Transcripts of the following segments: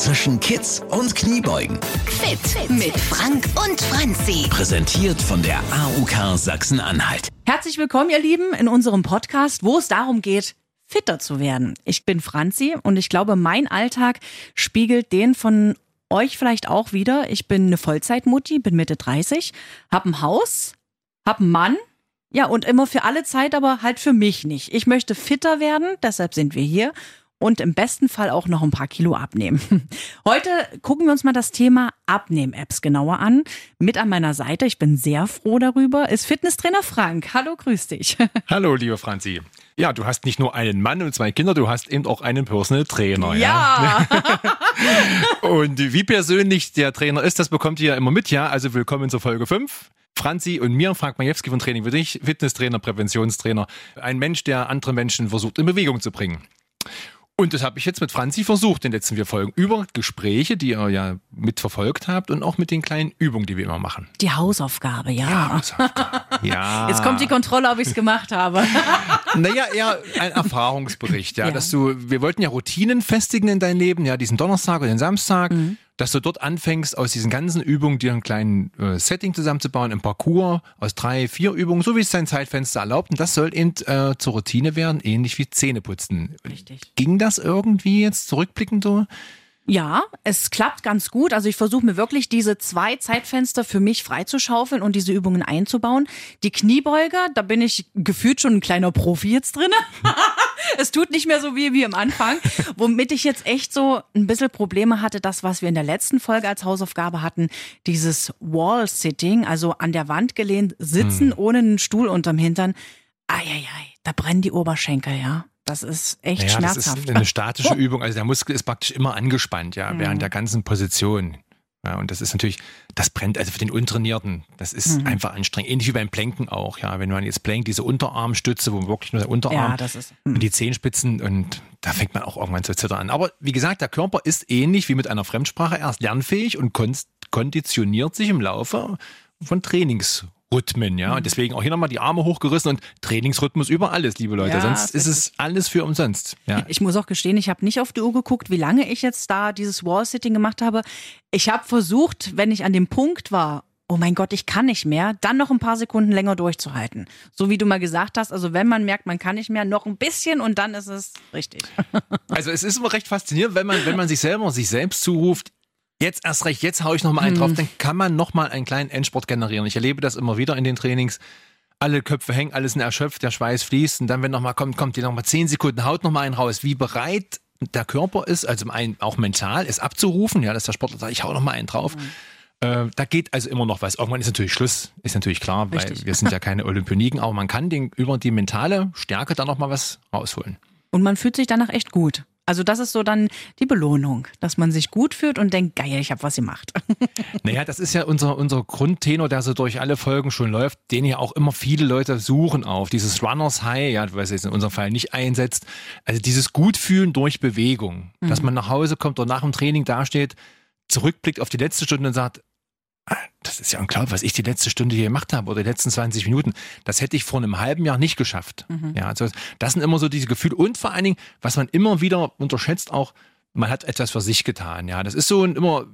zwischen Kids und Kniebeugen. Fit mit Frank und Franzi. Präsentiert von der AUK Sachsen-Anhalt. Herzlich willkommen, ihr Lieben, in unserem Podcast, wo es darum geht, fitter zu werden. Ich bin Franzi und ich glaube, mein Alltag spiegelt den von euch vielleicht auch wieder. Ich bin eine Vollzeitmutti, bin Mitte 30, hab ein Haus, hab einen Mann. Ja, und immer für alle Zeit, aber halt für mich nicht. Ich möchte fitter werden, deshalb sind wir hier und im besten Fall auch noch ein paar Kilo abnehmen. Heute gucken wir uns mal das Thema Abnehm-Apps genauer an. Mit an meiner Seite, ich bin sehr froh darüber, ist Fitnesstrainer Frank. Hallo, grüß dich. Hallo, liebe Franzi. Ja, du hast nicht nur einen Mann und zwei Kinder, du hast eben auch einen Personal Trainer. Ja. ja? und wie persönlich der Trainer ist, das bekommt ihr ja immer mit, ja. Also willkommen zur Folge 5. Franzi und mir, Frank Majewski von Training für dich, Fitnesstrainer, Präventionstrainer. Ein Mensch, der andere Menschen versucht in Bewegung zu bringen. Und das habe ich jetzt mit Franzi versucht in den letzten vier Folgen. Über Gespräche, die ihr ja mitverfolgt habt und auch mit den kleinen Übungen, die wir immer machen. Die Hausaufgabe, ja. Ja, Hausaufgabe. ja. Jetzt kommt die Kontrolle, ob ich es gemacht habe. Naja, eher ein Erfahrungsbericht, ja, ja, Dass du, wir wollten ja Routinen festigen in dein Leben, ja, diesen Donnerstag und den Samstag. Mhm dass du dort anfängst, aus diesen ganzen Übungen dir ein kleines äh, Setting zusammenzubauen, ein Parcours aus drei, vier Übungen, so wie es dein Zeitfenster erlaubt. Und das soll eben äh, zur Routine werden, ähnlich wie Zähneputzen. Richtig. Ging das irgendwie jetzt zurückblickend so? Ja, es klappt ganz gut. Also ich versuche mir wirklich diese zwei Zeitfenster für mich freizuschaufeln und diese Übungen einzubauen. Die Kniebeuger, da bin ich gefühlt schon ein kleiner Profi jetzt drin. es tut nicht mehr so wie, wie am Anfang. Womit ich jetzt echt so ein bisschen Probleme hatte, das, was wir in der letzten Folge als Hausaufgabe hatten, dieses Wall-Sitting, also an der Wand gelehnt sitzen, hm. ohne einen Stuhl unterm Hintern. Eieiei, da brennen die Oberschenkel, ja. Das ist echt naja, schmerzhaft. Das ist eine statische Übung. Also der Muskel ist praktisch immer angespannt, ja, während der ganzen Position. Ja, und das ist natürlich, das brennt also für den Untrainierten. Das ist mhm. einfach anstrengend. Ähnlich wie beim Planken auch, ja. Wenn man jetzt plankt, diese Unterarmstütze, wo wirklich nur der Unterarm ja, das ist, mhm. und die Zehenspitzen und da fängt man auch irgendwann zu zittern an. Aber wie gesagt, der Körper ist ähnlich wie mit einer Fremdsprache erst lernfähig und konditioniert sich im Laufe von Trainings Rhythmen, ja. Und mhm. deswegen auch hier nochmal die Arme hochgerissen und Trainingsrhythmus über alles, liebe Leute. Ja, Sonst ist es alles für umsonst. Ja. Ich muss auch gestehen, ich habe nicht auf die Uhr geguckt, wie lange ich jetzt da dieses Wall-Sitting gemacht habe. Ich habe versucht, wenn ich an dem Punkt war, oh mein Gott, ich kann nicht mehr, dann noch ein paar Sekunden länger durchzuhalten. So wie du mal gesagt hast, also wenn man merkt, man kann nicht mehr, noch ein bisschen und dann ist es richtig. Also es ist immer recht faszinierend, wenn man, wenn man sich selber, sich selbst zuruft, Jetzt erst recht, jetzt haue ich noch mal einen drauf, hm. dann kann man noch mal einen kleinen Endsport generieren. Ich erlebe das immer wieder in den Trainings. Alle Köpfe hängen, alles sind erschöpft, der Schweiß fließt und dann, wenn noch mal kommt, kommt die noch mal zehn Sekunden, haut noch mal einen raus. Wie bereit der Körper ist, also auch mental, es abzurufen, ja, dass der Sportler sagt, ich hau noch mal einen drauf. Mhm. da geht also immer noch was. Irgendwann ist natürlich Schluss, ist natürlich klar, weil Richtig. wir sind ja keine Olympioniken, aber man kann den, über die mentale Stärke da noch mal was rausholen. Und man fühlt sich danach echt gut. Also das ist so dann die Belohnung, dass man sich gut fühlt und denkt, geil, ich habe was gemacht. Naja, das ist ja unser, unser Grundtenor, der so durch alle Folgen schon läuft, den ja auch immer viele Leute suchen auf. Dieses Runners High, ja, was jetzt in unserem Fall nicht einsetzt. Also dieses Gutfühlen durch Bewegung. Mhm. Dass man nach Hause kommt oder nach dem Training dasteht, zurückblickt auf die letzte Stunde und sagt, das ist ja unglaublich, was ich die letzte Stunde hier gemacht habe oder die letzten 20 Minuten. Das hätte ich vor einem halben Jahr nicht geschafft. Mhm. Ja, also das sind immer so diese Gefühle und vor allen Dingen, was man immer wieder unterschätzt, auch man hat etwas für sich getan. Ja, das ist so ein immer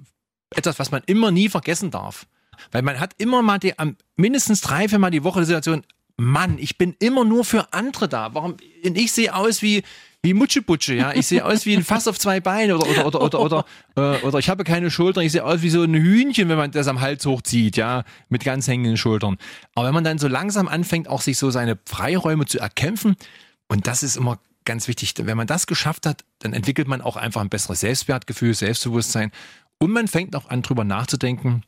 etwas, was man immer nie vergessen darf. Weil man hat immer mal die, mindestens drei, vier Mal die Woche die Situation, Mann, ich bin immer nur für andere da. Warum? Ich sehe aus wie, wie Mutschebutsche, ja. Ich sehe aus wie ein Fass auf zwei Beine oder, oder, oder, oder, oder, äh, oder ich habe keine Schultern. Ich sehe aus wie so ein Hühnchen, wenn man das am Hals hochzieht, ja, mit ganz hängenden Schultern. Aber wenn man dann so langsam anfängt, auch sich so seine Freiräume zu erkämpfen, und das ist immer ganz wichtig, wenn man das geschafft hat, dann entwickelt man auch einfach ein besseres Selbstwertgefühl, Selbstbewusstsein und man fängt auch an, drüber nachzudenken,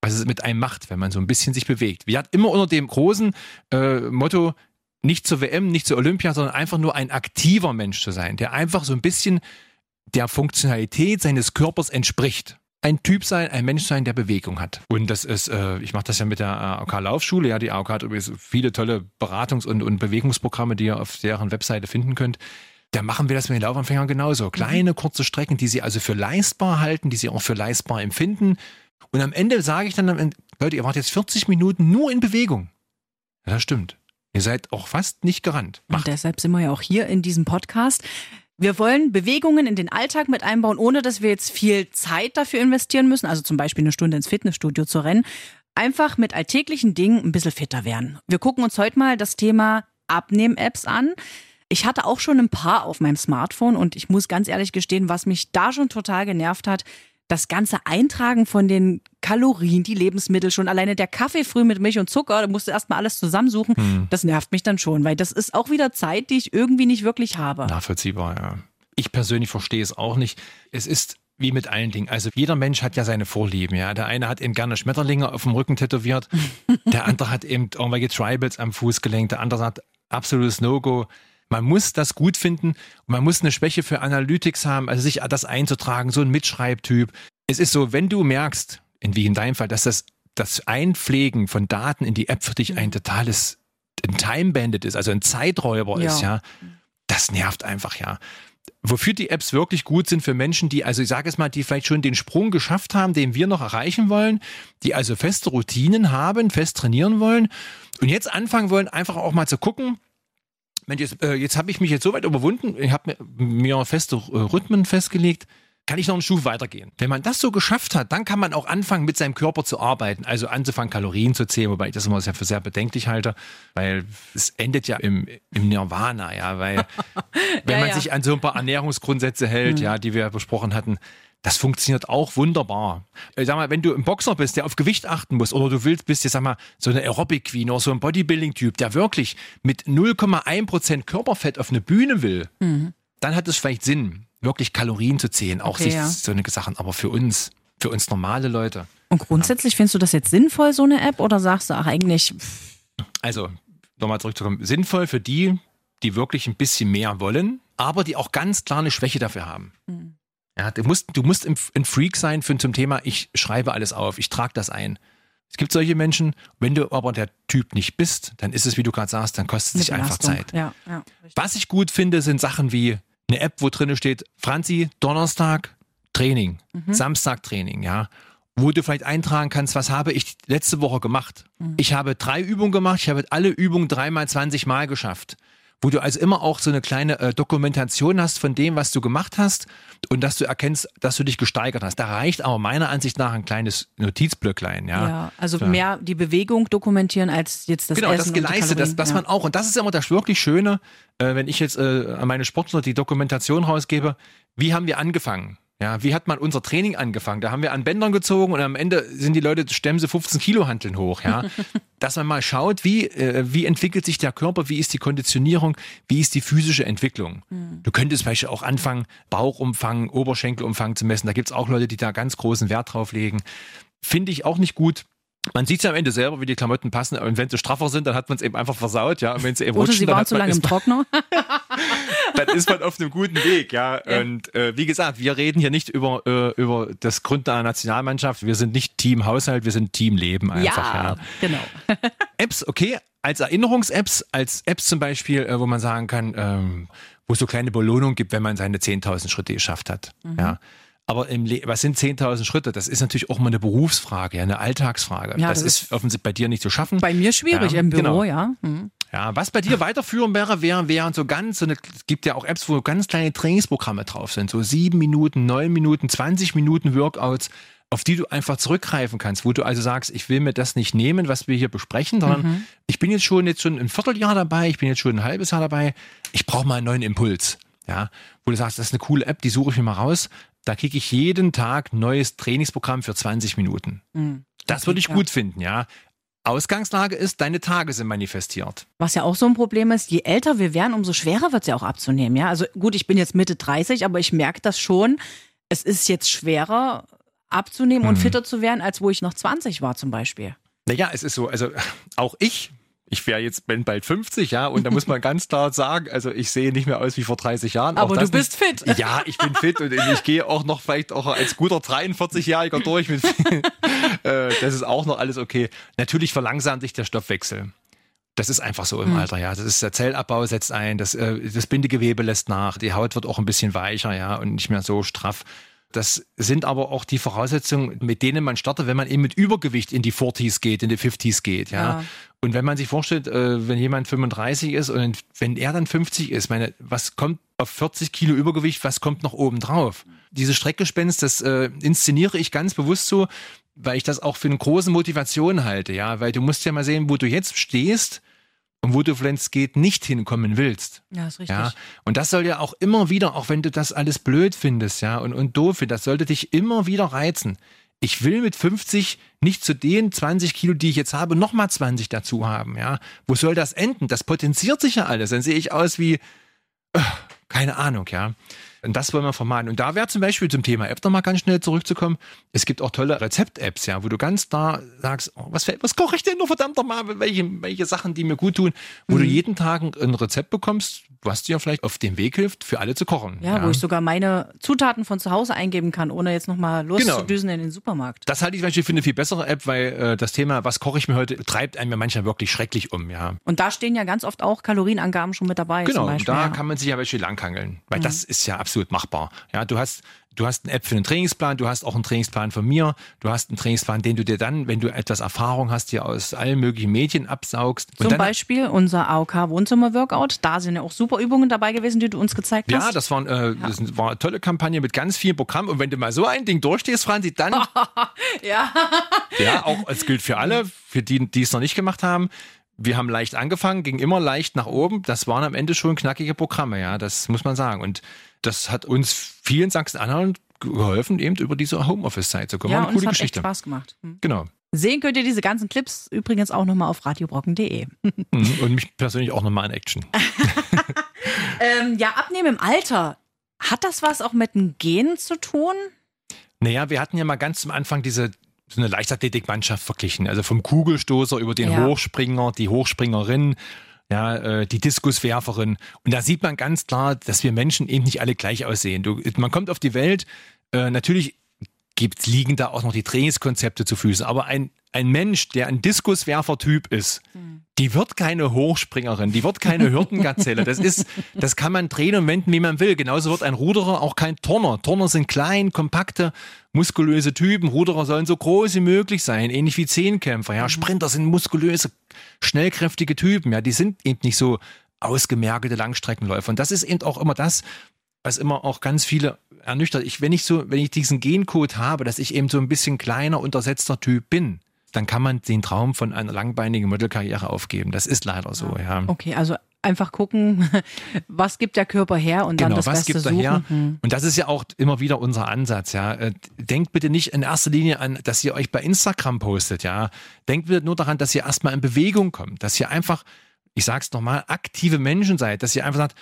was es mit einem macht, wenn man so ein bisschen sich bewegt. Wir hatten immer unter dem großen äh, Motto, nicht zur WM, nicht zur Olympia, sondern einfach nur ein aktiver Mensch zu sein, der einfach so ein bisschen der Funktionalität seines Körpers entspricht. Ein Typ sein, ein Mensch sein, der Bewegung hat. Und das ist, äh, ich mache das ja mit der AOK Laufschule. Ja, die AOK hat übrigens viele tolle Beratungs- und, und Bewegungsprogramme, die ihr auf deren Webseite finden könnt. Da machen wir das mit den Laufanfängern genauso. Kleine, kurze Strecken, die sie also für leistbar halten, die sie auch für leistbar empfinden. Und am Ende sage ich dann, Leute, ihr wart jetzt 40 Minuten nur in Bewegung. Ja, das stimmt. Ihr seid auch fast nicht gerannt. Macht. Und deshalb sind wir ja auch hier in diesem Podcast. Wir wollen Bewegungen in den Alltag mit einbauen, ohne dass wir jetzt viel Zeit dafür investieren müssen, also zum Beispiel eine Stunde ins Fitnessstudio zu rennen. Einfach mit alltäglichen Dingen ein bisschen fitter werden. Wir gucken uns heute mal das Thema Abnehm-Apps an. Ich hatte auch schon ein paar auf meinem Smartphone und ich muss ganz ehrlich gestehen, was mich da schon total genervt hat, das ganze Eintragen von den Kalorien, die Lebensmittel schon, alleine der Kaffee früh mit Milch und Zucker, da musst du erstmal alles zusammensuchen. Hm. Das nervt mich dann schon, weil das ist auch wieder Zeit, die ich irgendwie nicht wirklich habe. Nachvollziehbar, ja. Ich persönlich verstehe es auch nicht. Es ist wie mit allen Dingen. Also jeder Mensch hat ja seine Vorlieben, ja. Der eine hat eben gerne Schmetterlinge auf dem Rücken tätowiert, der andere hat eben irgendwelche Tribals am Fußgelenk, der andere hat absolutes No-Go. Man muss das gut finden und man muss eine Schwäche für Analytics haben, also sich das einzutragen, so ein Mitschreibtyp. Es ist so, wenn du merkst, in, wie in deinem Fall, dass das, das Einpflegen von Daten in die App für dich ein totales ein Time Bandit ist, also ein Zeiträuber Ja. ist, ja, das nervt einfach, ja. Wofür die Apps wirklich gut sind für Menschen, die, also ich sage es mal, die vielleicht schon den Sprung geschafft haben, den wir noch erreichen wollen, die also feste Routinen haben, fest trainieren wollen und jetzt anfangen wollen, einfach auch mal zu gucken, Mensch, jetzt, äh, jetzt habe ich mich jetzt so weit überwunden, ich habe mir, mir feste äh, Rhythmen festgelegt, kann ich noch einen Stufe weitergehen. Wenn man das so geschafft hat, dann kann man auch anfangen, mit seinem Körper zu arbeiten, also anzufangen, Kalorien zu zählen, wobei ich das immer sehr für sehr bedenklich halte, weil es endet ja im, im Nirvana, ja, weil wenn Ja, man ja. sich an so ein paar Ernährungsgrundsätze hält, ja, die wir besprochen hatten, das funktioniert auch wunderbar. Ich sag mal, wenn du ein Boxer bist, der auf Gewicht achten muss, oder du willst, bist jetzt, sag mal, so eine Aerobic-Queen oder so ein Bodybuilding-Typ, der wirklich mit 0,1% Körperfett auf eine Bühne will, dann hat es vielleicht Sinn, wirklich Kalorien zu zählen, auch Okay, sich ja. so eine Sachen. Aber für uns, für uns normale Leute, Und grundsätzlich findest du das jetzt sinnvoll, so eine App, oder sagst du, ach eigentlich, also nochmal zurückzukommen, sinnvoll für die, die wirklich ein bisschen mehr wollen, aber die auch ganz klar eine Schwäche dafür haben. Ja, du musst, du musst ein Freak sein für, zum Thema, ich schreibe alles auf, ich trage das ein. Es gibt solche Menschen, wenn du aber der Typ nicht bist, dann ist es, wie du gerade sagst, dann kostet es sich einfach. Zeit. Ja, ja. Was ich gut finde, sind Sachen wie eine App, wo drin steht, Franzi, Donnerstag Training, Samstag Training, ja. Wo du vielleicht eintragen kannst, was habe ich letzte Woche gemacht. Ich habe drei Übungen gemacht, ich habe alle Übungen dreimal 20 Mal geschafft. Wo du also immer auch so eine kleine äh, Dokumentation hast von dem, was du gemacht hast und dass du erkennst, dass du dich gesteigert hast. Da reicht aber meiner Ansicht nach ein kleines Notizblöcklein, ja. Ja, also Ja. mehr die Bewegung dokumentieren als jetzt das genau, Essen das und die Geleiste, das, das ja. man auch, und das ist immer das wirklich Schöne, äh, wenn ich jetzt äh, an meine Sportler die Dokumentation rausgebe, wie haben wir angefangen? Ja, wie hat man unser Training angefangen? Da haben wir an Bändern gezogen und am Ende sind die Leute, stemmen sie 15 Kilo Hanteln hoch, ja. Dass man mal schaut, wie, äh, wie entwickelt sich der Körper, wie ist die Konditionierung, wie ist die physische Entwicklung. Du könntest vielleicht auch anfangen, Bauchumfang, Oberschenkelumfang zu messen. Da gibt's auch Leute, die da ganz großen Wert drauf legen. Finde ich auch nicht gut. Man sieht ja am Ende selber, wie die Klamotten passen. Und wenn sie straffer sind, dann hat man es eben einfach versaut, ja. Und wenn sie eben Oder rutschen, sie waren zu lange im Trockner. dann ist man auf einem guten Weg, ja. Und äh, wie gesagt, wir reden hier nicht über, äh, über das Grund einer Nationalmannschaft. Wir sind nicht Team Haushalt, wir sind Team Leben einfach, ja. genau. Apps, okay, als Erinnerungs-Apps, als Apps zum Beispiel, äh, wo man sagen kann, ähm, wo es so kleine Belohnung gibt, wenn man seine 10.000 Schritte geschafft hat. Mhm. Ja. Aber was sind 10.000 Schritte? Das ist natürlich auch mal eine Berufsfrage, ja, eine Alltagsfrage. Ja, das, das ist offensichtlich bei dir nicht zu schaffen. Bei mir schwierig Ja, im Büro, genau. ja. Mhm. Ja, was bei dir weiterführen wäre, wäre, wären so ganz, so eine, es gibt ja auch Apps, wo ganz kleine Trainingsprogramme drauf sind, so sieben Minuten, neun Minuten, 20 Minuten Workouts, auf die du einfach zurückgreifen kannst, wo du also sagst, ich will mir das nicht nehmen, was wir hier besprechen, sondern ich bin jetzt schon jetzt schon ein Vierteljahr dabei, ich bin jetzt schon ein halbes Jahr dabei, ich brauche mal einen neuen Impuls. Ja, wo du sagst, das ist eine coole App, die suche ich mir mal raus. Da kriege ich jeden Tag ein neues Trainingsprogramm für 20 Minuten. Das würde ich gut finden, ja. Ausgangslage ist, deine Tage sind manifestiert. Was ja auch so ein Problem ist, je älter wir werden, umso schwerer wird es ja auch abzunehmen. Ja, also gut, ich bin jetzt Mitte 30, aber ich merke das schon. Es ist jetzt schwerer abzunehmen Mhm. und fitter zu werden, als wo ich noch 20 war zum Beispiel. Naja, es ist so, also auch ich, ich wäre jetzt bin bald 50, ja, und da muss man ganz klar sagen, also ich sehe nicht mehr aus wie vor 30 Jahren. Aber du bist nicht. fit. Ja, ich bin fit und ich gehe auch noch vielleicht auch als guter 43-Jähriger durch. Mit, äh, das ist auch noch alles okay. Natürlich verlangsamt sich der Stoffwechsel. Das ist einfach so im Alter, ja. Das ist der Zellabbau setzt ein, das, äh, das Bindegewebe lässt nach, die Haut wird auch ein bisschen weicher, ja, und nicht mehr so straff. Das sind aber auch die Voraussetzungen, mit denen man startet, wenn man eben mit Übergewicht in die 40s geht, in die 50s geht. Ja. Ja. Und wenn man sich vorstellt, äh, wenn jemand 35 ist und wenn er dann 50 ist, meine, was kommt auf 40 Kilo Übergewicht, was kommt noch oben drauf? Diese Streckgespenst, das äh, inszeniere ich ganz bewusst so, weil ich das auch für eine große Motivation halte, ja, weil du musst ja mal sehen, wo du jetzt stehst und wo du, wenn es geht, nicht hinkommen willst. Ja, ist richtig. Ja, und das soll ja auch immer wieder, auch wenn du das alles blöd findest, ja, und, und doof findest, das sollte dich immer wieder reizen. Ich will mit 50 nicht zu den 20 Kilo, die ich jetzt habe, nochmal 20 dazu haben, ja. Wo soll das enden? Das potenziert sich ja alles. Dann sehe ich aus wie, äh, keine Ahnung, ja. Und das wollen wir vermeiden. Und da wäre zum Beispiel zum Thema App nochmal ganz schnell zurückzukommen. Es gibt auch tolle Rezept-Apps, ja, wo du ganz da sagst, oh, was, was koche ich denn nur verdammt nochmal? Welche, welche Sachen, die mir gut tun, wo Mhm. du jeden Tag ein- Rezept bekommst, was dir vielleicht auf dem Weg hilft, für alle zu kochen. Ja, wo ich sogar meine Zutaten von zu Hause eingeben kann, ohne jetzt nochmal loszudüsen in den Supermarkt. das halte ich zum Beispiel für eine viel bessere App, weil äh, das Thema, was koche ich mir heute, treibt einem ja manchmal wirklich schrecklich um, ja. Und da stehen ja ganz oft auch Kalorienangaben schon mit dabei. Genau, und da ja. kann man sich ja welche langhangeln, Mhm. weil das ist ja absolut machbar. Ja, du hast, du hast eine App für einen Trainingsplan, du hast auch einen Trainingsplan von mir, du hast einen Trainingsplan, den du dir dann, wenn du etwas Erfahrung hast, dir aus allen möglichen Medien absaugst. Zum dann, Beispiel unser AOK-Wohnzimmer-Workout. Da sind ja auch super Übungen dabei gewesen, die du uns gezeigt ja, hast. das, waren, äh, das war eine tolle Kampagne mit ganz vielen Programmen. Und wenn du mal so ein Ding durchstehst, Franzi, dann, ja. ja, auch, es gilt für alle, für die, die es noch nicht gemacht haben. Wir haben leicht angefangen, ging immer leicht nach oben. Das waren am Ende schon knackige Programme, ja, das muss man sagen. Und das hat uns vielen Sachsen-Anhalt geholfen, eben über diese Homeoffice-Zeit zu kommen. ja, War und eine es coole hat echt Geschichte. Spaß gemacht. Hm. Genau. Sehen könnt ihr diese ganzen Clips übrigens auch nochmal auf radiobrocken.de. Mhm. Und mich persönlich auch nochmal in Action. Ähm, ja, abnehmen im Alter. Hat das was auch mit den Genen zu tun? Naja, wir hatten ja mal ganz zum Anfang diese so eine Leichtathletikmannschaft verglichen. Also vom Kugelstoßer über den Ja. Hochspringer, die Hochspringerin, ja, äh, die Diskuswerferin. Und da sieht man ganz klar, dass wir Menschen eben nicht alle gleich aussehen. Du, man kommt auf die Welt, äh, natürlich gibt, liegen da auch noch die Trainingskonzepte zu Füßen. Aber ein, ein Mensch, der ein Diskuswerfer-Typ ist, die wird keine Hochspringerin, die wird keine Hürdengazelle. Das ist, das kann man drehen und wenden, wie man will. Genauso wird ein Ruderer auch kein Turner. Turner sind klein, kompakte, muskulöse Typen. Ruderer sollen so groß wie möglich sein, ähnlich wie Zehnkämpfer. Ja, Sprinter sind muskulöse, schnellkräftige Typen. Ja, die sind eben nicht so ausgemergelte Langstreckenläufer. Und das ist eben auch immer das, was immer auch ganz viele ernüchtert. Ich, wenn ich so, wenn ich diesen Gencode habe, dass ich eben so ein bisschen kleiner, untersetzter Typ bin, dann kann man den Traum von einer langbeinigen Modelkarriere aufgeben. Das ist leider so, ja. Okay, also einfach gucken, was gibt der Körper her und dann Genau, das was Beste gibt suchen. daher? Hm. Und das ist ja auch immer wieder unser Ansatz, ja. Äh, Denkt bitte nicht in erster Linie an, dass ihr euch bei Instagram postet, ja. Denkt bitte nur daran, dass ihr erstmal in Bewegung kommt, dass ihr einfach, ich sag's nochmal, aktive Menschen seid, dass ihr einfach sagt, "Puh,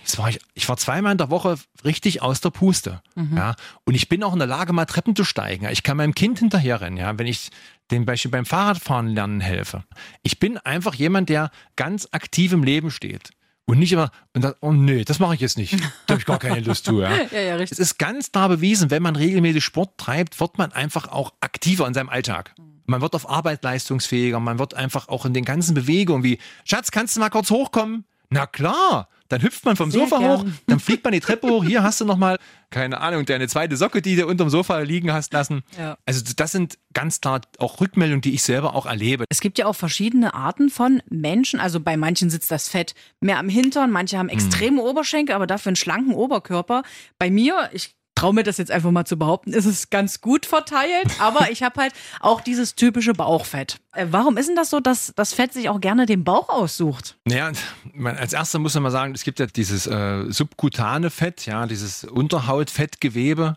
Jetzt war ich, ich war zweimal in der Woche richtig aus der Puste. Ja. Und ich bin auch in der Lage, mal Treppen zu steigen. Ich kann meinem Kind hinterherrennen, ja, wenn ich dem Beispiel beim Fahrradfahren lernen helfe. Ich bin einfach jemand, der ganz aktiv im Leben steht. Und nicht immer, und das, oh nee, das mache ich jetzt nicht. Da habe ich gar keine Lust zu. Ja. Ja, ja, Es richtig. ist ganz klar bewiesen, wenn man regelmäßig Sport treibt, wird man einfach auch aktiver in seinem Alltag. Man wird auf Arbeit leistungsfähiger, man wird einfach auch in den ganzen Bewegungen wie, Schatz, kannst du mal kurz hochkommen? Na klar, dann hüpft man vom Sehr Sofa gern. hoch, dann fliegt man die Treppe hoch, hier hast du nochmal, keine Ahnung, deine zweite Socke, die du unterm Sofa liegen hast lassen. Ja. Also das sind ganz klar auch Rückmeldungen, die ich selber auch erlebe. Es gibt ja auch verschiedene Arten von Menschen. Also bei manchen sitzt das Fett mehr am Hintern, manche Hm. haben extreme Oberschenkel, aber dafür einen schlanken Oberkörper. Bei mir, ich traue mir das jetzt einfach mal zu behaupten, ist es ganz gut verteilt, aber ich habe halt auch dieses typische Bauchfett. Äh, Warum ist denn das so, dass das Fett sich auch gerne den Bauch aussucht? Naja, man, als erster muss man mal sagen, es gibt ja dieses äh, subkutane Fett, ja, dieses Unterhautfettgewebe,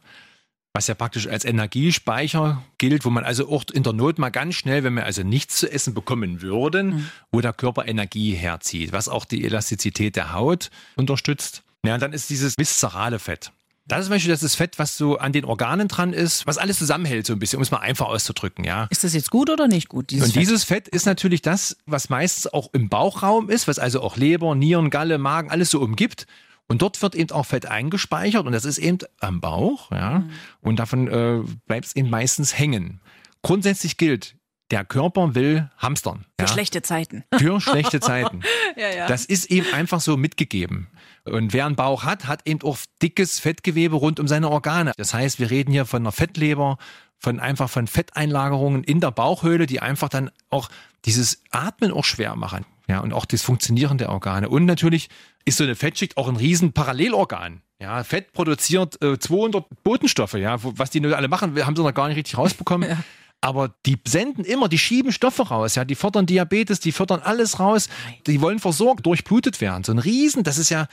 was ja praktisch als Energiespeicher gilt, wo man also auch in der Not mal ganz schnell, wenn wir also nichts zu essen bekommen würden, wo der Körper Energie herzieht, was auch die Elastizität der Haut unterstützt. Ja, und dann ist dieses viszerale Fett. Das ist zum Beispiel das ist Fett, was so an den Organen dran ist, was alles zusammenhält, so ein bisschen, um es mal einfach auszudrücken, ja. Ist das jetzt gut oder nicht gut? Dieses Und Fett? dieses Fett ist natürlich das, was meistens auch im Bauchraum ist, was also auch Leber, Nieren, Galle, Magen, alles so umgibt. Und dort wird eben auch Fett eingespeichert und das ist eben am Bauch, ja. Und davon äh, bleibt es eben meistens hängen. Grundsätzlich gilt, der Körper will hamstern. Für ja? schlechte Zeiten. Für schlechte Zeiten. ja, ja. Das ist ihm einfach so mitgegeben. Und wer einen Bauch hat, hat eben auch dickes Fettgewebe rund um seine Organe. Das heißt, wir reden hier von einer Fettleber, von einfach von Fetteinlagerungen in der Bauchhöhle, die einfach dann auch dieses Atmen auch schwer machen. Ja, und auch das Funktionieren der Organe. Und natürlich ist so eine Fettschicht auch ein riesen Parallelorgan. Ja, Fett produziert äh, 200 Botenstoffe, ja, was die nur alle machen, wir haben sie noch gar nicht richtig rausbekommen. Ja. Aber die senden immer, die schieben Stoffe raus, ja, die fördern Diabetes, die fördern alles raus, die wollen versorgt, durchblutet werden. So ein Riesen, das ist ja,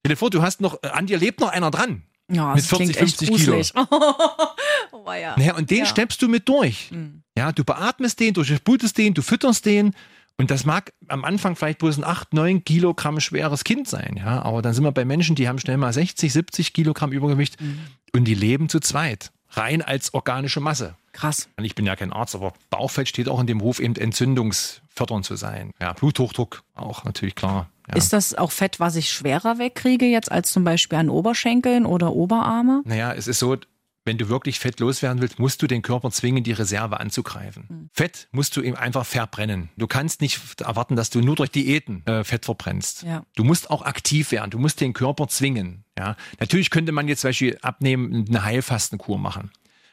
stell dir vor, du hast noch, äh, an dir lebt noch einer dran. ja, mit das klingt 40, 50 echt Kilo. oh, ja. Naja, und den Ja. steppst du mit durch. Mhm. Ja, du beatmest den, du durchblutest den, du fütterst den. Und das mag am Anfang vielleicht bloß ein 8, 9 Kilogramm schweres Kind sein, ja. Aber dann sind wir bei Menschen, die haben schnell mal 60, 70 Kilogramm Übergewicht Mhm. und die leben zu zweit. Rein als organische Masse. Krass. Ich bin ja kein Arzt, aber Bauchfett steht auch in dem Ruf, eben entzündungsfördernd zu sein. Ja, Bluthochdruck auch natürlich klar. Ja. Ist das auch Fett, was ich schwerer wegkriege jetzt als zum Beispiel an Oberschenkeln oder Oberarme? Naja, es ist so, wenn du wirklich Fett loswerden willst, musst du den Körper zwingen, die Reserve anzugreifen. Fett musst du ihm einfach verbrennen. Du kannst nicht erwarten, dass du nur durch Diäten äh, Fett verbrennst. Ja. Du musst auch aktiv werden. Du musst den Körper zwingen. Ja. Natürlich könnte man jetzt zum Beispiel abnehmen, eine Heilfastenkur machen.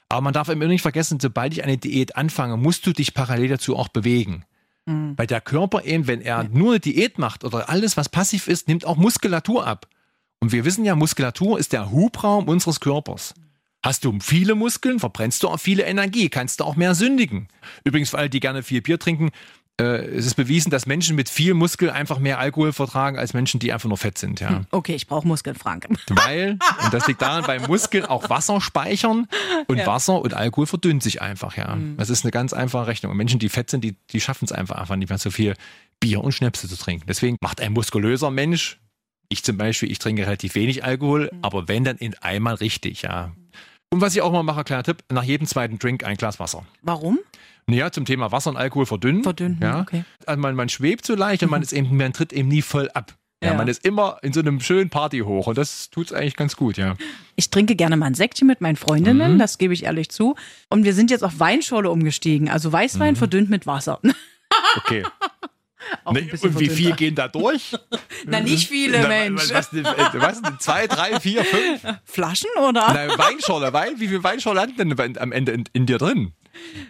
Aber man darf immer nicht vergessen, sobald ich eine Diät anfange, musst du dich parallel dazu auch bewegen. Weil der Körper eben, wenn er nur eine Diät macht oder alles, was passiv ist, nimmt auch Muskulatur ab. Und wir wissen ja, Muskulatur ist der Hubraum unseres Körpers. Hast du viele Muskeln, verbrennst du auch viele Energie, kannst du auch mehr sündigen. Übrigens, für alle, die gerne viel Bier trinken, es ist bewiesen, dass Menschen mit viel Muskel einfach mehr Alkohol vertragen als Menschen, die einfach nur fett sind. Ja. Okay, ich brauche Muskeln, Frank. Weil, und das liegt daran, bei Muskeln auch Wasser speichern und Ja. Wasser und Alkohol verdünnt sich einfach, ja. Das ist eine ganz einfache Rechnung. Und Menschen, die fett sind, die, die schaffen es einfach, einfach nicht mehr so viel Bier und Schnäpse zu trinken. Deswegen macht ein muskulöser Mensch, ich zum Beispiel, ich trinke relativ wenig Alkohol, aber wenn, dann in einmal richtig, ja. Und was ich auch mal mache, kleiner Tipp, nach jedem zweiten Drink ein Glas Wasser. Warum? Naja, zum Thema Wasser und Alkohol verdünnen. Verdünnen, ja. okay. Also man, man schwebt so leicht und man ist eben, man tritt eben nie voll ab. Ja, Ja. man ist immer in so einem schönen Party hoch und das tut's eigentlich ganz gut, ja. Ich trinke gerne mal ein Säckchen mit meinen Freundinnen, Mhm. das gebe ich ehrlich zu. Und wir sind jetzt auf Weinschorle umgestiegen, also Mhm. Weißwein verdünnt mit Wasser. Okay. Ne, und wie viel gehen da durch? Na, nicht viele, Na, Mensch. Was, was, was, zwei, drei, vier, fünf? Flaschen oder? Na, Weinschorle, Wein, wie viel Weinschorle hat denn am Ende in, in dir drin?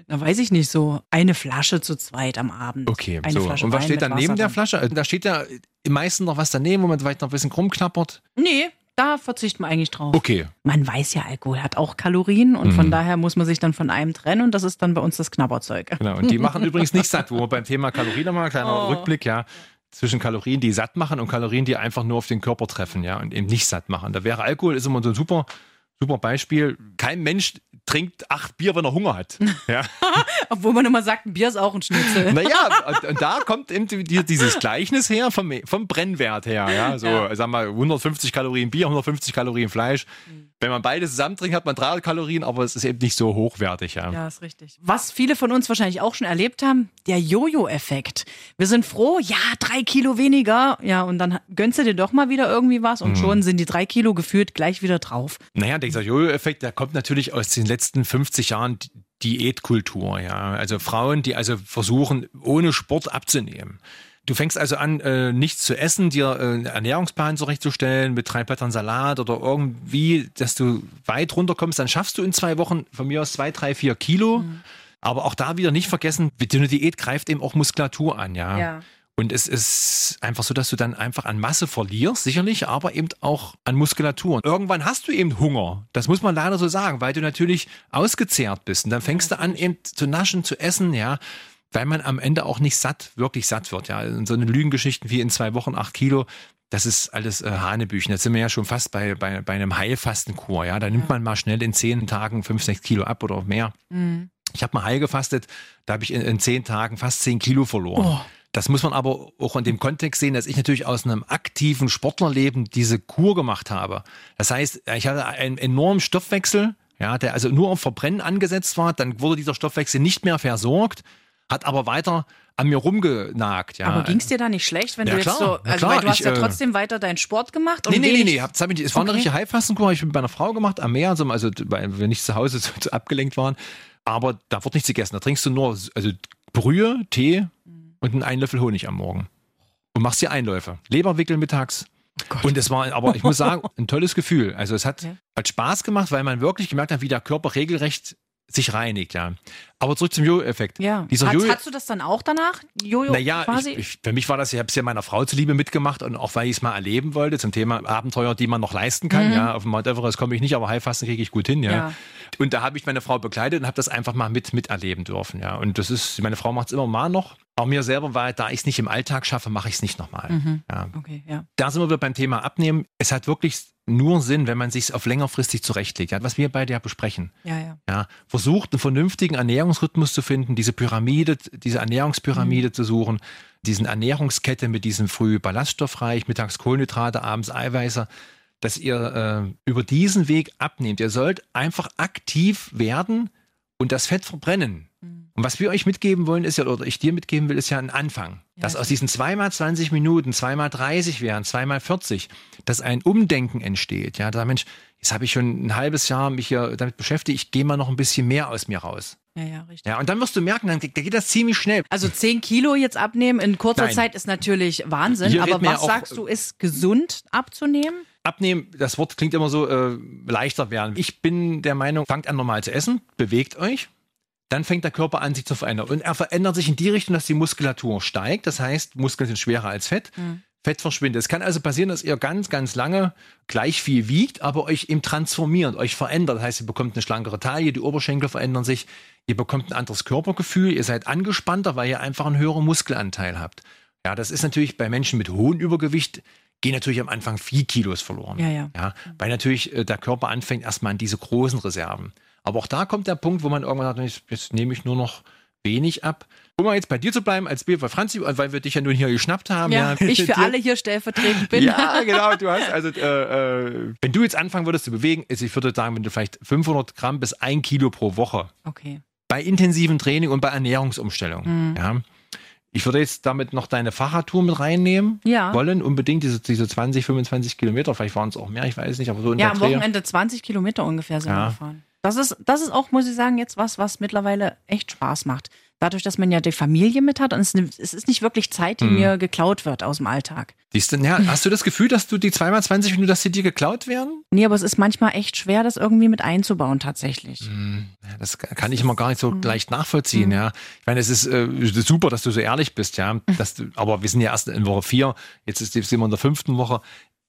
Na, weiß ich nicht, so eine Flasche zu zweit am Abend. Okay, eine so. Flasche Und was steht dann neben der. Flasche? Also, Da steht ja im meisten noch was daneben, wo man vielleicht noch ein bisschen krummknappert. Nee, da verzichtet man eigentlich drauf. Okay. Man weiß ja, Alkohol hat auch Kalorien und Mhm. von daher muss man sich dann von einem trennen und das ist dann bei uns das Knabberzeug. Genau. Und die machen übrigens nicht satt, wo wir beim Thema Kalorien nochmal, kleiner Oh. Rückblick, ja. Zwischen Kalorien, die satt machen und Kalorien, die einfach nur auf den Körper treffen, ja, und eben nicht satt machen. Da wäre Alkohol, ist immer so ein super, super Beispiel. Kein Mensch trinkt acht Bier, wenn er Hunger hat. Ja. Obwohl man immer sagt, ein Bier ist auch ein Schnitzel. Naja, und, und da kommt eben die- dieses Gleichnis her vom, vom Brennwert her. Ja, so, Ja. sag mal, 150 Kalorien Bier, 150 Kalorien Fleisch. Wenn man beides zusammen trinkt, hat man 300 Kalorien, aber es ist eben nicht so hochwertig. Ja. Ja, ist richtig. Was viele von uns wahrscheinlich auch schon erlebt haben, der Jojo-Effekt. Wir sind froh, ja, drei Kilo weniger. Ja, und dann gönnst du dir doch mal wieder irgendwie was Mhm. und schon sind die drei Kilo gefühlt gleich wieder drauf. Naja, dieser Jojo-Effekt, der kommt natürlich aus den letzten 50 Jahren Di- Diätkultur. Ja. Also Frauen, die also versuchen, ohne Sport abzunehmen. Du fängst also an, äh, nichts zu essen, dir äh, einen Ernährungsplan zurechtzustellen mit drei Blättern Salat oder irgendwie, dass du weit runterkommst, dann schaffst du in zwei Wochen von mir aus zwei, drei, vier Kilo. Aber auch da wieder nicht vergessen, so eine Diät greift eben auch Muskulatur an, ja. Ja. Und es ist einfach so, dass du dann einfach an Masse verlierst, sicherlich, aber eben auch an Muskulatur. Und irgendwann hast du eben Hunger. Das muss man leider so sagen, weil du natürlich ausgezehrt bist. Und dann fängst du an, eben zu naschen, zu essen, ja. Weil man am Ende auch nicht satt, wirklich satt wird, ja. Und so eine Lügengeschichten wie in zwei Wochen acht Kilo, das ist alles äh, Hanebüchen. Jetzt sind wir ja schon fast bei, bei, bei einem Heilfastenkur, ja. Da nimmt man mal schnell in zehn Tagen fünf, sechs Kilo ab oder mehr. Ich habe mal heil gefastet, da habe ich in, in zehn Tagen fast zehn Kilo verloren. Oh. Das muss man aber auch in dem Kontext sehen, dass ich natürlich aus einem aktiven Sportlerleben diese Kur gemacht habe. Das heißt, ich hatte einen enormen Stoffwechsel, ja, der also nur auf Verbrennen angesetzt war. Dann wurde dieser Stoffwechsel nicht mehr versorgt, hat aber weiter an mir rumgenagt. Ja. Aber ging es dir da nicht schlecht, wenn Ja, du jetzt klar, so, also klar, du hast ich, ja äh, trotzdem weiter deinen Sport gemacht und Nee, nee, nee, nee. Hab ich, es war eine Okay. richtige Heilfastenkur, hab ich mit meiner Frau gemacht, am Meer, so, also weil wir nicht zu Hause so, so abgelenkt waren. Aber da wird nichts gegessen. Da trinkst du nur also Brühe, Tee und einen Löffel Honig am Morgen. Und machst dir Einläufe. Leberwickel mittags. und es war, aber ich muss sagen, ein tolles Gefühl. Also es hat, Ja. hat Spaß gemacht, weil man wirklich gemerkt hat, wie der Körper regelrecht sich reinigt, ja. Aber zurück zum Jojo-Effekt. Ja. Dieser Hast, Jojo, hast du das dann auch danach? Jojo naja, quasi? ich, ich, für mich war das, ich habe es ja meiner Frau zuliebe mitgemacht und auch weil ich es mal erleben wollte zum Thema Abenteuer, die man noch leisten kann. Ja, auf dem Mount Everest komme ich nicht, aber Heilfasten kriege ich gut hin. Ja. Mhm. Ja. Und da habe ich meine Frau begleitet und habe das einfach mal mit miterleben dürfen. Ja. Und das ist, meine Frau macht es immer mal noch. Auch mir selber, weil da ich es nicht im Alltag schaffe, mache ich es nicht nochmal. Mhm. Ja. okay, ja. Da sind wir beim Thema Abnehmen. Es hat wirklich nur Sinn, wenn man sich auf längerfristig zurechtlegt. Ja, was wir beide ja besprechen. Ja, ja. Ja, versucht einen vernünftigen Ernährungsrhythmus zu finden, diese Pyramide, diese Ernährungspyramide Mhm. zu suchen, diesen Ernährungskette mit diesem früh ballaststoffreich, mittags Kohlenhydrate, abends Eiweiße, dass ihr äh, über diesen Weg abnehmt. Ihr sollt einfach aktiv werden und das Fett verbrennen. Und was wir euch mitgeben wollen, ist ja, oder ich dir mitgeben will, ist ja ein Anfang. dass Ja. aus diesen zweimal 20 Minuten, zweimal 30 wären, zweimal 40, dass ein Umdenken entsteht. Ja, da Mensch, jetzt habe ich schon ein halbes Jahr mich hier damit beschäftigt, ich gehe mal noch ein bisschen mehr aus mir raus. Ja, ja, richtig. Ja, und dann wirst du merken, dann da geht das ziemlich schnell. Also 10 Kilo jetzt abnehmen in kurzer Nein. Zeit ist natürlich Wahnsinn. Hier aber was ja sagst du, ist gesund abzunehmen? Abnehmen, das Wort klingt immer so äh, leichter werden. Ich bin der Meinung, fangt an normal zu essen, bewegt euch, dann fängt der Körper an, sich zu verändern. Und er verändert sich in die Richtung, dass die Muskulatur steigt. Das heißt, Muskeln sind schwerer als Fett. Fett verschwindet. Es kann also passieren, dass ihr ganz, ganz lange gleich viel wiegt, aber euch eben transformiert, euch verändert. Das heißt, ihr bekommt eine schlankere Taille, die Oberschenkel verändern sich, ihr bekommt ein anderes Körpergefühl, ihr seid angespannter, weil ihr einfach einen höheren Muskelanteil habt. Ja, das ist natürlich bei Menschen mit hohem Übergewicht, gehen natürlich am Anfang viel Kilos verloren. Ja, ja. Ja, weil natürlich äh, der Körper anfängt erstmal an diese großen Reserven. Aber auch da kommt der Punkt, wo man irgendwann sagt, jetzt, jetzt nehme ich nur noch wenig ab. Um mal jetzt bei dir zu bleiben als Bild, weil Franzi, weil wir dich ja nun hier geschnappt haben. Ja, ich für alle hier stellvertretend bin. Ja, genau. Du hast also, äh, äh, wenn du jetzt anfangen würdest zu bewegen, also ich würde sagen, wenn du vielleicht 500 Gramm bis ein Kilo pro Woche Okay. bei intensivem Training und bei Ernährungsumstellung, Mhm. ja. Ich würde jetzt damit noch deine Fahrradtour mit reinnehmen Ja. wollen, unbedingt diese, diese 20, 25 Kilometer, vielleicht waren es auch mehr, ich weiß nicht, aber so in Ja, am. Wochenende 20 Kilometer ungefähr sind Ja. wir gefahren. Das ist, das ist auch, muss ich sagen, jetzt was, was mittlerweile echt Spaß macht. Dadurch, dass man ja die Familie mit hat und es, es ist nicht wirklich Zeit, die Hm. mir geklaut wird aus dem Alltag. Siehst du, ja, hast du das Gefühl, dass du die zweimal 20 Minuten, dass sie dir geklaut werden? Nee, aber es ist manchmal echt schwer, das irgendwie mit einzubauen tatsächlich. Hm, Das kann ich immer gar nicht so leicht nachvollziehen, ja. Ich meine, es ist, äh, super, dass du so ehrlich bist, ja. Du, aber wir sind ja erst in Woche vier, jetzt ist, sind wir in der fünften Woche.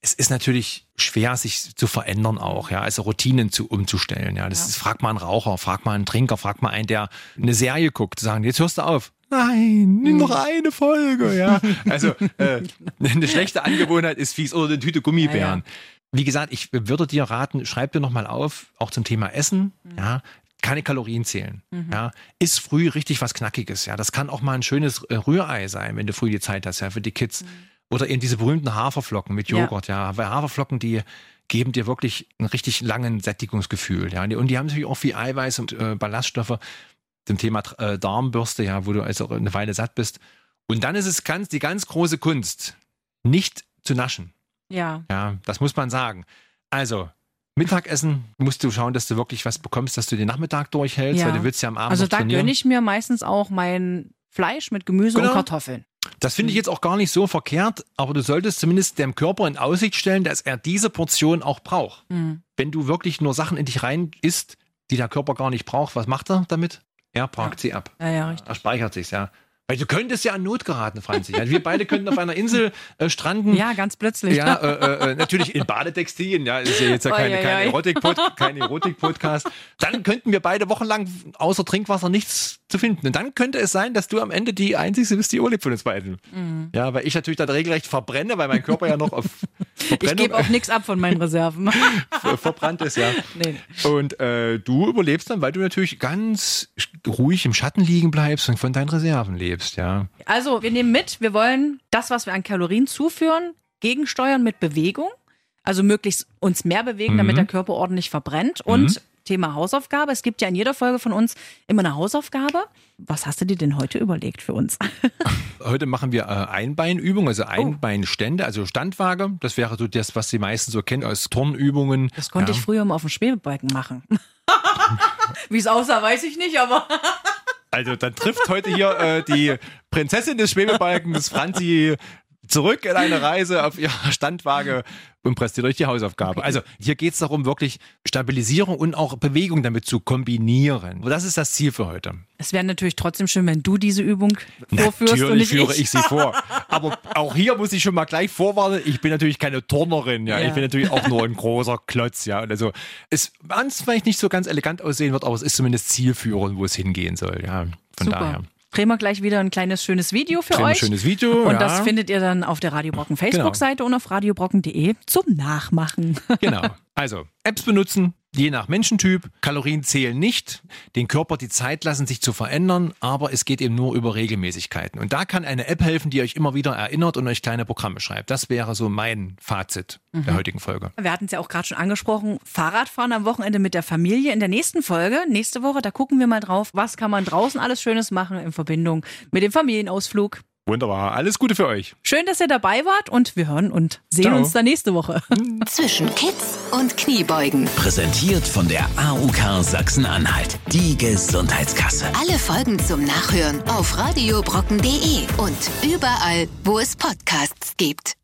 Es ist natürlich schwer, sich zu verändern auch, ja, also Routinen zu umzustellen. Ja, das ist, frag mal einen Raucher, frag mal einen Trinker, frag mal einen, der eine Serie guckt, zu sagen, jetzt hörst du auf. Nein, noch eine Folge, ja. Also äh, eine schlechte Angewohnheit ist fies oder eine Tüte Gummibären. Ja, Wie gesagt, ich würde dir raten, schreib dir nochmal auf, auch zum Thema Essen, ja, keine Kalorien zählen. Ja, ist früh richtig was Knackiges. Ja, das kann auch mal ein schönes äh, Rührei sein, wenn du früh die Zeit hast, ja, für die Kids. Oder eben diese berühmten Haferflocken mit Ja. Joghurt, ja. Weil Haferflocken, die geben dir wirklich einen richtig langen Sättigungsgefühl, ja. Und die haben natürlich auch viel Eiweiß und äh, Ballaststoffe. Zum Thema äh, Darmbürste, ja, wo du also eine Weile satt bist. Und dann ist es ganz, die ganz große Kunst, nicht zu naschen. Ja. Ja, das muss man sagen. Also, Mittagessen musst du schauen, dass du wirklich was bekommst, dass du den Nachmittag durchhältst, Ja. weil du willst ja am Abend Also da trainieren. gönne ich mir meistens auch mein Fleisch mit Gemüse Genau. und Kartoffeln. Das finde ich jetzt auch gar nicht so verkehrt, aber du solltest zumindest dem Körper in Aussicht stellen, dass er diese Portion auch braucht. Mhm. Wenn du wirklich nur Sachen in dich rein isst, die der Körper gar nicht braucht, was macht er damit? Er parkt sie ab. Ja, ja, richtig. Er speichert sich, ja. Weil du könntest ja an Not geraten, Franzi. Ja, wir beide könnten auf einer Insel äh, stranden. Ja, ganz plötzlich. Ja, äh, äh, natürlich in Badetextilien, ja, ist ja jetzt ja kein Erotik-Podcast. Dann könnten wir beide wochenlang außer Trinkwasser nichts zu finden. Und dann könnte es sein, dass du am Ende die Einzige bist, die Urlaub von uns beiden. Mhm. Ja, weil ich natürlich dann regelrecht verbrenne, weil mein Körper ja noch auf Ich gebe auch nichts ab von meinen Reserven. verbrannt ist, ja. nee. Und äh, du überlebst dann, weil du natürlich ganz ruhig im Schatten liegen bleibst und von deinen Reserven lebst, ja. Also, wir nehmen mit, wir wollen das, was wir an Kalorien zuführen, gegensteuern mit Bewegung. Also möglichst uns mehr bewegen, damit Mhm. der Körper ordentlich verbrennt. Und Thema Hausaufgabe. Es gibt ja in jeder Folge von uns immer eine Hausaufgabe. Was hast du dir denn heute überlegt für uns? Heute machen wir äh, Einbeinübungen, also Einbeinstände, also Standwaage. Das wäre so das, was die meisten so kennen aus Turnübungen. Das konnte ja. ich früher immer auf dem Schwebebalken machen. Wie es aussah, weiß ich nicht, aber. Also dann trifft heute hier äh, die Prinzessin des Schwebebalkens, Franzi, zurück in eine Reise auf ihrer Standwaage und presst ihr durch die Hausaufgabe. Also hier geht es darum, wirklich Stabilisierung und auch Bewegung damit zu kombinieren. Und das ist das Ziel für heute. Es wäre natürlich trotzdem schön, wenn du diese Übung vorführst und Natürlich nicht führe ich. ich. sie vor. Aber auch hier muss ich schon mal gleich vorwarnen, ich bin natürlich keine Turnerin, ja. Ja. Ich bin natürlich auch nur ein großer Klotz, ja. Und also es ans vielleicht nicht so ganz elegant aussehen wird, aber es ist zumindest zielführend, wo es hingehen soll, ja. Von Super. daher. Drehen wir gleich wieder ein kleines schönes Video für Drehen wir ein euch. schönes Video, Und ja. das findet ihr dann auf der Radio Brocken Facebook-Seite und auf radiobrocken.de zum Nachmachen. Genau. Also, Apps benutzen, je nach Menschentyp. Kalorien zählen nicht. Den Körper die Zeit lassen, sich zu verändern, aber es geht eben nur über Regelmäßigkeiten. Und da kann eine App helfen, die euch immer wieder erinnert und euch kleine Programme schreibt. Das wäre so mein Fazit der heutigen Folge. Wir hatten es ja auch gerade schon angesprochen, Fahrradfahren am Wochenende mit der Familie. In der nächsten Folge, nächste Woche, da gucken wir mal drauf, was kann man draußen alles Schönes machen in Verbindung mit dem Familienausflug. Wunderbar. Alles Gute für euch. Schön, dass ihr dabei wart und wir hören und sehen Ciao. uns dann nächste Woche. Zwischen Kids und Kniebeugen. Präsentiert von der AUK Sachsen-Anhalt. Die Gesundheitskasse. Alle Folgen zum Nachhören auf radiobrocken.de und überall, wo es Podcasts gibt.